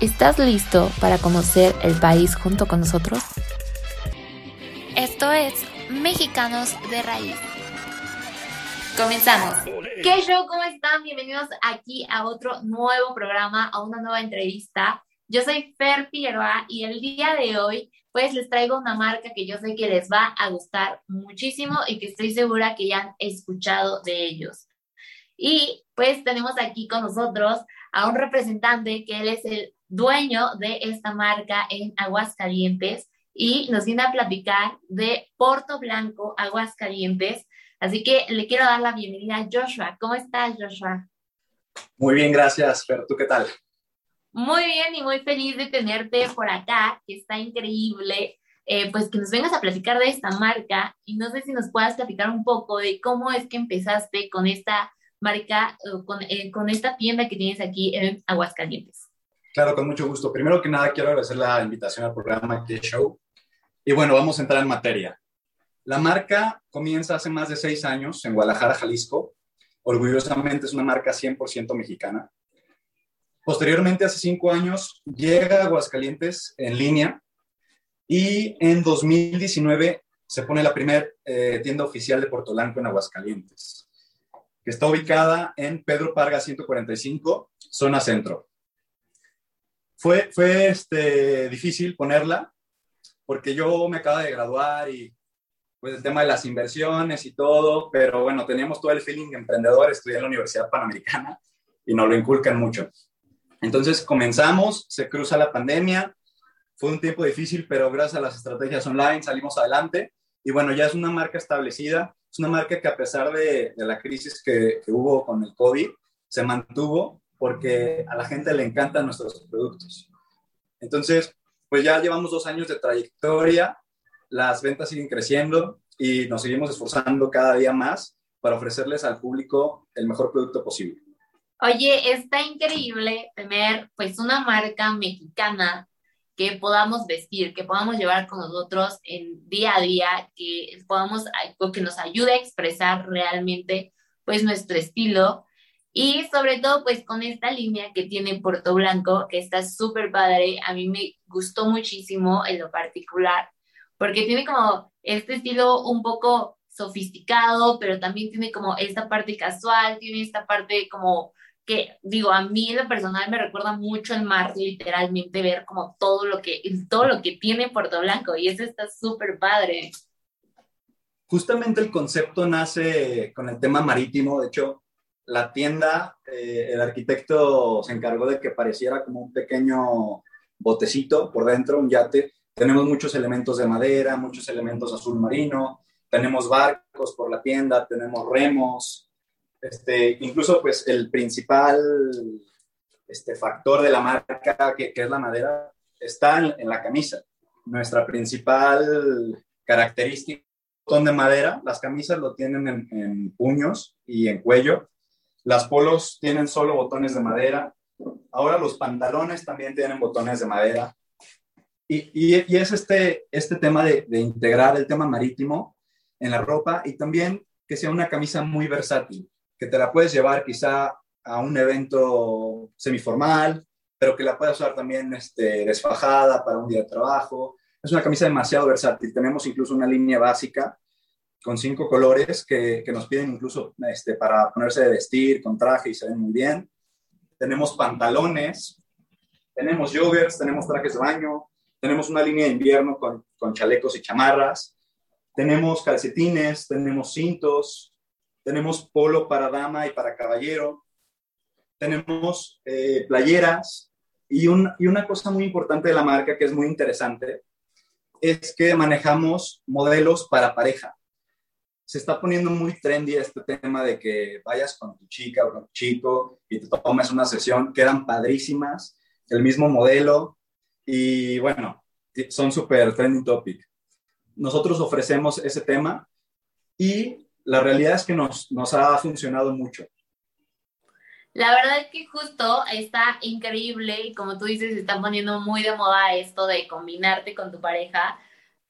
¿Estás listo para conocer el país junto con nosotros? Esto es Mexicanos de Raíz. Comenzamos. ¿Qué show? ¿Cómo están? Bienvenidos aquí a otro nuevo programa, a una nueva entrevista. Yo soy Fer Figueroa y el día de hoy pues les traigo una marca que yo sé que les va a gustar muchísimo y que estoy segura que ya han escuchado de ellos. Y pues tenemos aquí con nosotros a un representante que él es el dueño de esta marca en Aguascalientes y nos viene a platicar de Porto Blanco, Aguascalientes. Así que le quiero dar la bienvenida a Joshua. ¿Cómo estás, Joshua? Muy bien, gracias, pero ¿tú qué tal? Muy bien y muy feliz de tenerte por acá, que está increíble. Eh, pues que nos vengas a platicar de esta marca y no sé si nos puedas platicar un poco de cómo es que empezaste con esta marca, con, eh, con esta tienda que tienes aquí en Aguascalientes. Claro, con mucho gusto. Primero que nada, quiero agradecer la invitación al programa que Show. Y bueno, vamos a entrar en materia. La marca comienza hace más de seis años en Guadalajara, Jalisco. Orgullosamente es una marca 100% mexicana. Posteriormente, hace cinco años, llega a Aguascalientes en línea y en 2019 se pone la primera eh, tienda oficial de Puerto Blanco en Aguascalientes, que está ubicada en Pedro Parga 145, zona centro. Fue, fue este, difícil ponerla porque yo me acaba de graduar y pues el tema de las inversiones y todo, pero bueno, teníamos todo el feeling de emprendedor, estudié en la Universidad Panamericana y nos lo inculcan mucho. Entonces comenzamos, se cruza la pandemia, fue un tiempo difícil, pero gracias a las estrategias online salimos adelante y bueno, ya es una marca establecida, es una marca que a pesar de, la crisis que, hubo con el COVID, se mantuvo porque a la gente le encantan nuestros productos. Entonces, pues ya llevamos dos años de trayectoria, las ventas siguen creciendo y nos seguimos esforzando cada día más para ofrecerles al público el mejor producto posible. Oye, está increíble tener pues una marca mexicana que podamos vestir, que podamos llevar con nosotros en día a día, que podamos, que nos ayude a expresar realmente pues nuestro estilo y sobre todo, pues con esta línea que tiene Puerto Blanco, que está súper padre, a mí me gustó muchísimo en lo particular, porque tiene como este estilo un poco sofisticado, pero también tiene como esta parte casual, tiene esta parte como que, digo, a mí en lo personal me recuerda mucho el mar, literalmente ver como todo lo que, todo lo que tiene Puerto Blanco, y eso está súper padre. Justamente el concepto nace con el tema marítimo, de hecho, la tienda, eh, el arquitecto se encargó de que pareciera como un pequeño botecito por dentro, un yate. Tenemos muchos elementos de madera, muchos elementos azul marino, tenemos barcos por la tienda, tenemos remos, este, incluso pues el principal este, factor de la marca, que, es la madera, está en, la camisa. Nuestra principal característica son de madera, las camisas lo tienen en, en puños y en cuello, las polos tienen solo botones de madera. Ahora los pantalones también tienen botones de madera. Y, y, es este, este tema de, de, integrar el tema marítimo en la ropa y también que sea una camisa muy versátil, que te la puedes llevar quizá a un evento semiformal, pero que la puedas usar también este, desfajada para un día de trabajo. Es una camisa demasiado versátil. Tenemos incluso una línea básica con cinco colores que, que nos piden incluso este, para ponerse de vestir con traje y se ven muy bien. Tenemos pantalones, tenemos joggers, tenemos trajes de baño, tenemos una línea de invierno con, con chalecos y chamarras, tenemos calcetines, tenemos cintos, tenemos polo para dama y para caballero, tenemos eh, playeras y, un, y una cosa muy importante de la marca que es muy interesante es que manejamos modelos para pareja se está poniendo muy trendy este tema de que vayas con tu chica o con tu chico y te tomes una sesión, quedan padrísimas, el mismo modelo y bueno, son súper trending topic. Nosotros ofrecemos ese tema y la realidad es que nos, nos ha funcionado mucho. La verdad es que justo está increíble y como tú dices, se está poniendo muy de moda esto de combinarte con tu pareja,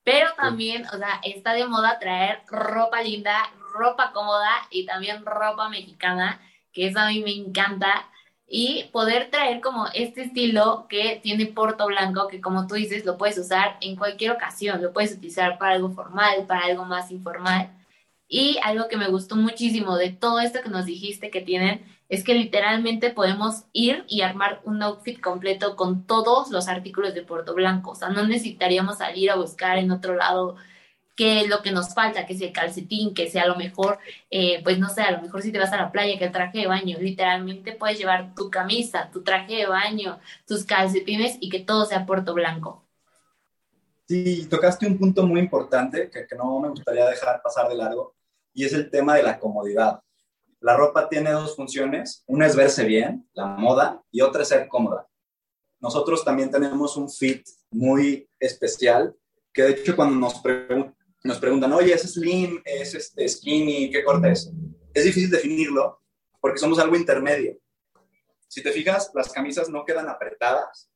pero también, o sea, está de moda traer ropa linda, ropa cómoda y también ropa mexicana, que eso a mí me encanta y poder traer como este estilo que tiene Porto Blanco, que como tú dices, lo puedes usar en cualquier ocasión, lo puedes utilizar para algo formal, para algo más informal. Y algo que me gustó muchísimo de todo esto que nos dijiste que tienen es que literalmente podemos ir y armar un outfit completo con todos los artículos de Puerto Blanco. O sea, no necesitaríamos salir a buscar en otro lado qué es lo que nos falta, que sea el calcetín, que sea a lo mejor, eh, pues no sé, a lo mejor si te vas a la playa, que el traje de baño, literalmente puedes llevar tu camisa, tu traje de baño, tus calcetines y que todo sea puerto blanco. Sí, tocaste un punto muy importante que, que no me gustaría dejar pasar de largo y es el tema de la comodidad. La ropa tiene dos funciones, una es verse bien, la moda, y otra es ser cómoda. Nosotros también tenemos un fit muy especial, que de hecho cuando nos preguntan, nos preguntan, oye, ¿es slim? ¿Es este, skinny? ¿Qué corte es? Es difícil definirlo porque somos algo intermedio. Si te fijas, las camisas no quedan apretadas,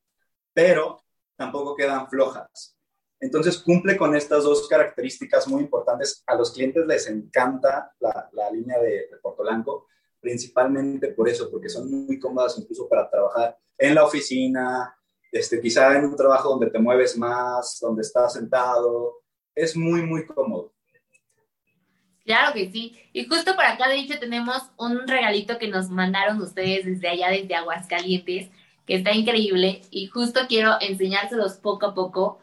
pero tampoco quedan flojas. Entonces cumple con estas dos características muy importantes. A los clientes les encanta la, la línea de, de Portolanco, principalmente por eso, porque son muy cómodas incluso para trabajar en la oficina, este, quizá en un trabajo donde te mueves más, donde estás sentado, es muy, muy cómodo. Claro que sí. Y justo por acá, de hecho, tenemos un regalito que nos mandaron ustedes desde allá, desde Aguascalientes, que está increíble. Y justo quiero enseñárselos poco a poco.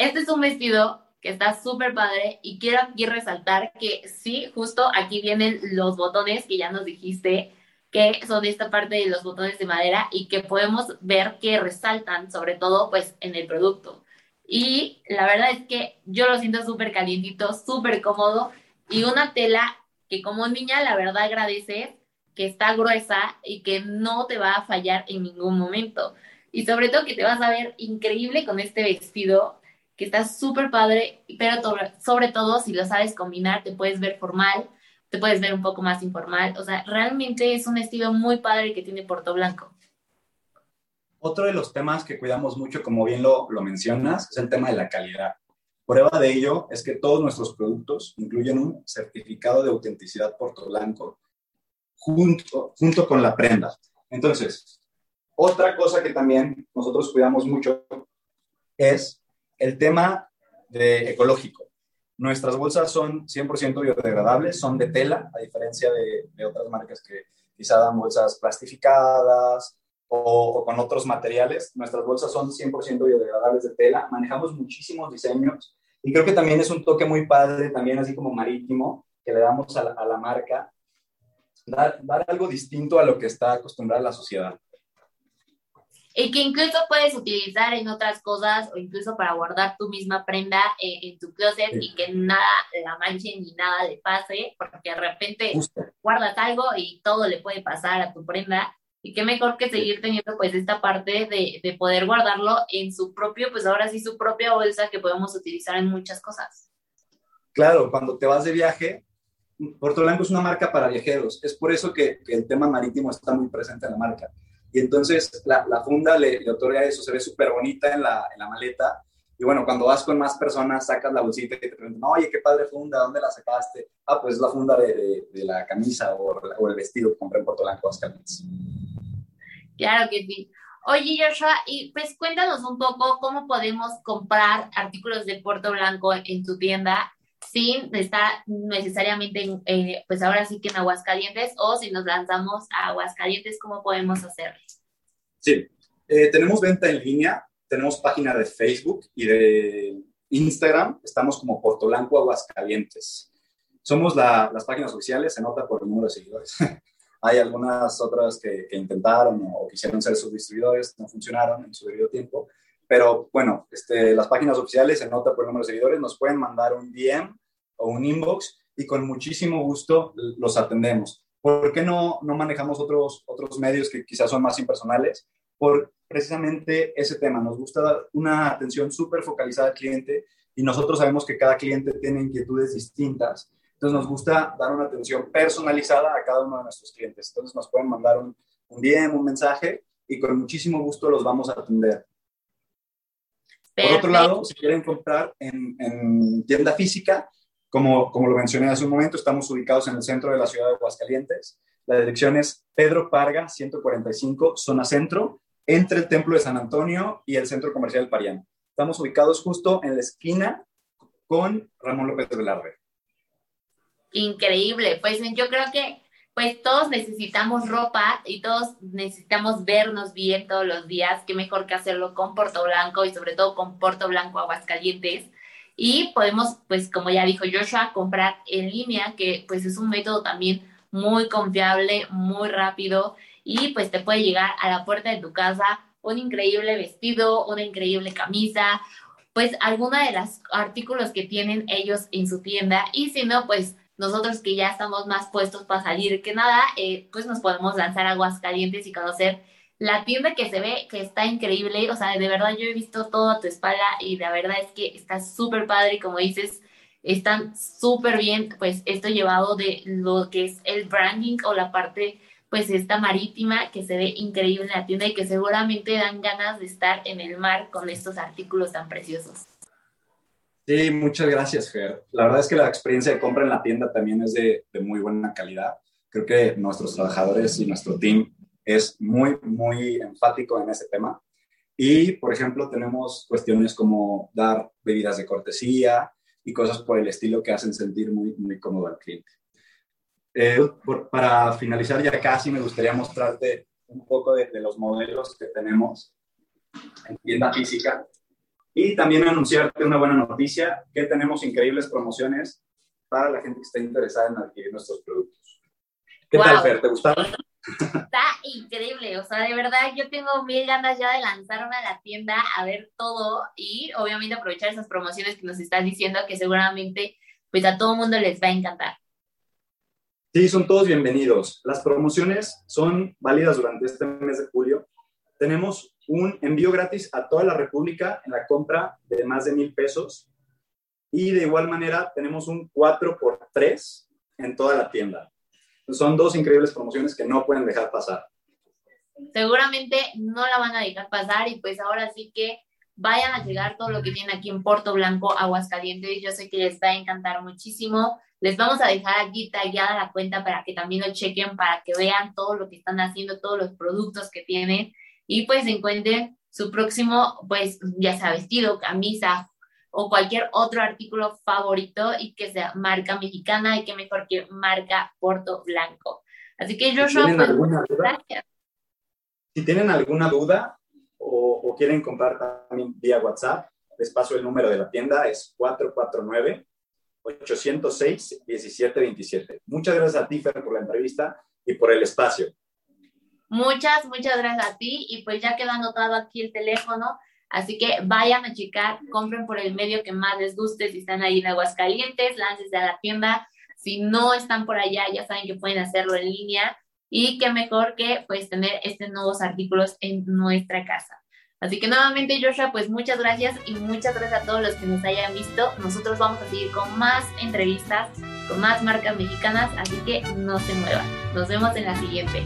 Este es un vestido que está súper padre y quiero aquí resaltar que sí, justo aquí vienen los botones que ya nos dijiste que son esta parte de los botones de madera y que podemos ver que resaltan, sobre todo pues en el producto. Y la verdad es que yo lo siento súper calientito, súper cómodo y una tela que como niña la verdad agradece que está gruesa y que no te va a fallar en ningún momento. Y sobre todo que te vas a ver increíble con este vestido que está súper padre, pero sobre todo si lo sabes combinar, te puedes ver formal, te puedes ver un poco más informal. O sea, realmente es un estilo muy padre que tiene Porto Blanco. Otro de los temas que cuidamos mucho, como bien lo, lo mencionas, es el tema de la calidad. Prueba de ello es que todos nuestros productos incluyen un certificado de autenticidad Porto Blanco junto, junto con la prenda. Entonces, otra cosa que también nosotros cuidamos mucho es el tema de ecológico. Nuestras bolsas son 100% biodegradables, son de tela, a diferencia de, otras marcas que quizá dan bolsas plastificadas o, con otros materiales. Nuestras bolsas son 100% biodegradables de tela. Manejamos muchísimos diseños y creo que también es un toque muy padre, también así como marítimo, que le damos a la, marca. Dar, algo distinto a lo que está acostumbrada la sociedad. Y que incluso puedes utilizar en otras cosas o incluso para guardar tu misma prenda en, en tu closet sí. y que nada la manche ni nada le pase, porque de repente Justo. guardas algo y todo le puede pasar a tu prenda y qué mejor que seguir teniendo pues esta parte de, de, poder guardarlo en su propio, pues ahora sí su propia bolsa que podemos utilizar en muchas cosas. Claro, cuando te vas de viaje, Puerto Blanco es una marca para viajeros, es por eso que, que el tema marítimo está muy presente en la marca. Y entonces la, funda le, le, otorga eso, se ve súper bonita en la, maleta. Y bueno, cuando vas con más personas, sacas la bolsita y te preguntan, oye, qué padre funda, ¿dónde la sacaste? Ah, pues es la funda de, la camisa o, o, el vestido que compré en Puerto Blanco, Aguascalientes. Claro que sí. Oye, Joshua, y pues cuéntanos un poco cómo podemos comprar artículos de Puerto Blanco en tu tienda sin estar necesariamente, en, eh, pues ahora sí que en Aguascalientes o si nos lanzamos a Aguascalientes, ¿cómo podemos hacerlo? Sí, eh, tenemos venta en línea, tenemos página de Facebook y de Instagram, estamos como Puerto Blanco Aguascalientes. Somos la, las páginas oficiales, se nota por el número de seguidores. Hay algunas otras que, que intentaron o, quisieron ser sus distribuidores, no funcionaron en su debido tiempo. Pero bueno, este, las páginas oficiales se nota por el número de seguidores, nos pueden mandar un DM o un inbox y con muchísimo gusto los atendemos. ¿Por qué no, no manejamos otros, otros medios que quizás son más impersonales? por precisamente ese tema. Nos gusta dar una atención súper focalizada al cliente y nosotros sabemos que cada cliente tiene inquietudes distintas. Entonces nos gusta dar una atención personalizada a cada uno de nuestros clientes. Entonces nos pueden mandar un, un DM, un mensaje y con muchísimo gusto los vamos a atender. Por otro lado, si quieren comprar en, en tienda física, como, como lo mencioné hace un momento, estamos ubicados en el centro de la ciudad de Aguascalientes. La dirección es Pedro Parga, 145, zona centro, entre el Templo de San Antonio y el Centro Comercial Parián. Estamos ubicados justo en la esquina con Ramón López Velarde. Increíble, pues yo creo que pues todos necesitamos ropa y todos necesitamos vernos bien todos los días, qué mejor que hacerlo con Porto Blanco y sobre todo con Porto Blanco Aguascalientes. Y podemos, pues como ya dijo Joshua, comprar en línea, que pues es un método también muy confiable, muy rápido. Y pues te puede llegar a la puerta de tu casa un increíble vestido, una increíble camisa, pues alguna de los artículos que tienen ellos en su tienda. Y si no, pues nosotros que ya estamos más puestos para salir que nada, eh, pues nos podemos lanzar a Aguascalientes y conocer la tienda que se ve que está increíble, o sea, de verdad yo he visto todo a tu espalda y la verdad es que está súper padre como dices, están súper bien, pues esto llevado de lo que es el branding o la parte pues esta marítima que se ve increíble en la tienda y que seguramente dan ganas de estar en el mar con estos artículos tan preciosos. Sí, muchas gracias, Fer. La verdad es que la experiencia de compra en la tienda también es de, de muy buena calidad. Creo que nuestros trabajadores y nuestro team es muy, muy enfático en ese tema. Y, por ejemplo, tenemos cuestiones como dar bebidas de cortesía y cosas por el estilo que hacen sentir muy, muy cómodo al cliente. Eh, para finalizar ya casi me gustaría mostrarte un poco de, los modelos que tenemos en tienda física y también anunciarte una buena noticia, que tenemos increíbles promociones para la gente que esté interesada en adquirir nuestros productos. ¿Qué tal, Fer? ¿Te gustaron? Está increíble, o sea, de verdad yo tengo mil ganas ya de lanzarme a la tienda a ver todo y obviamente aprovechar esas promociones que nos estás diciendo que seguramente pues a todo mundo les va a encantar. Sí, son todos bienvenidos. Las promociones son válidas durante este mes de julio. Tenemos un envío gratis a toda la República en la compra de más de mil pesos. Y de igual manera tenemos un 4 por 3 en toda la tienda. Son dos increíbles promociones que no pueden dejar pasar. Seguramente no la van a dejar pasar y pues ahora sí que vayan a llegar todo lo que tienen aquí en Puerto Blanco, Aguascalientes. Yo sé que les va a encantar muchísimo. Les vamos a dejar aquí tallada la cuenta para que también lo chequen, para que vean todo lo que están haciendo, todos los productos que tienen y pues encuentren su próximo, pues ya sea vestido, camisa o cualquier otro artículo favorito y que sea marca mexicana y que mejor que marca Porto Blanco. Así que yo, si pues, gracias. Si tienen alguna duda o, o quieren comprar también vía WhatsApp, les paso el número de la tienda, es 449 806-1727. Muchas gracias a ti, Fer, por la entrevista y por el espacio. Muchas, muchas gracias a ti. Y pues ya quedó anotado aquí el teléfono. Así que vayan a checar, compren por el medio que más les guste. Si están ahí en Aguascalientes, láncense a la tienda. Si no están por allá, ya saben que pueden hacerlo en línea. Y qué mejor que pues tener estos nuevos artículos en nuestra casa. Así que nuevamente, Joshua, pues muchas gracias y muchas gracias a todos los que nos hayan visto. Nosotros vamos a seguir con más entrevistas, con más marcas mexicanas, así que no se muevan. Nos vemos en la siguiente.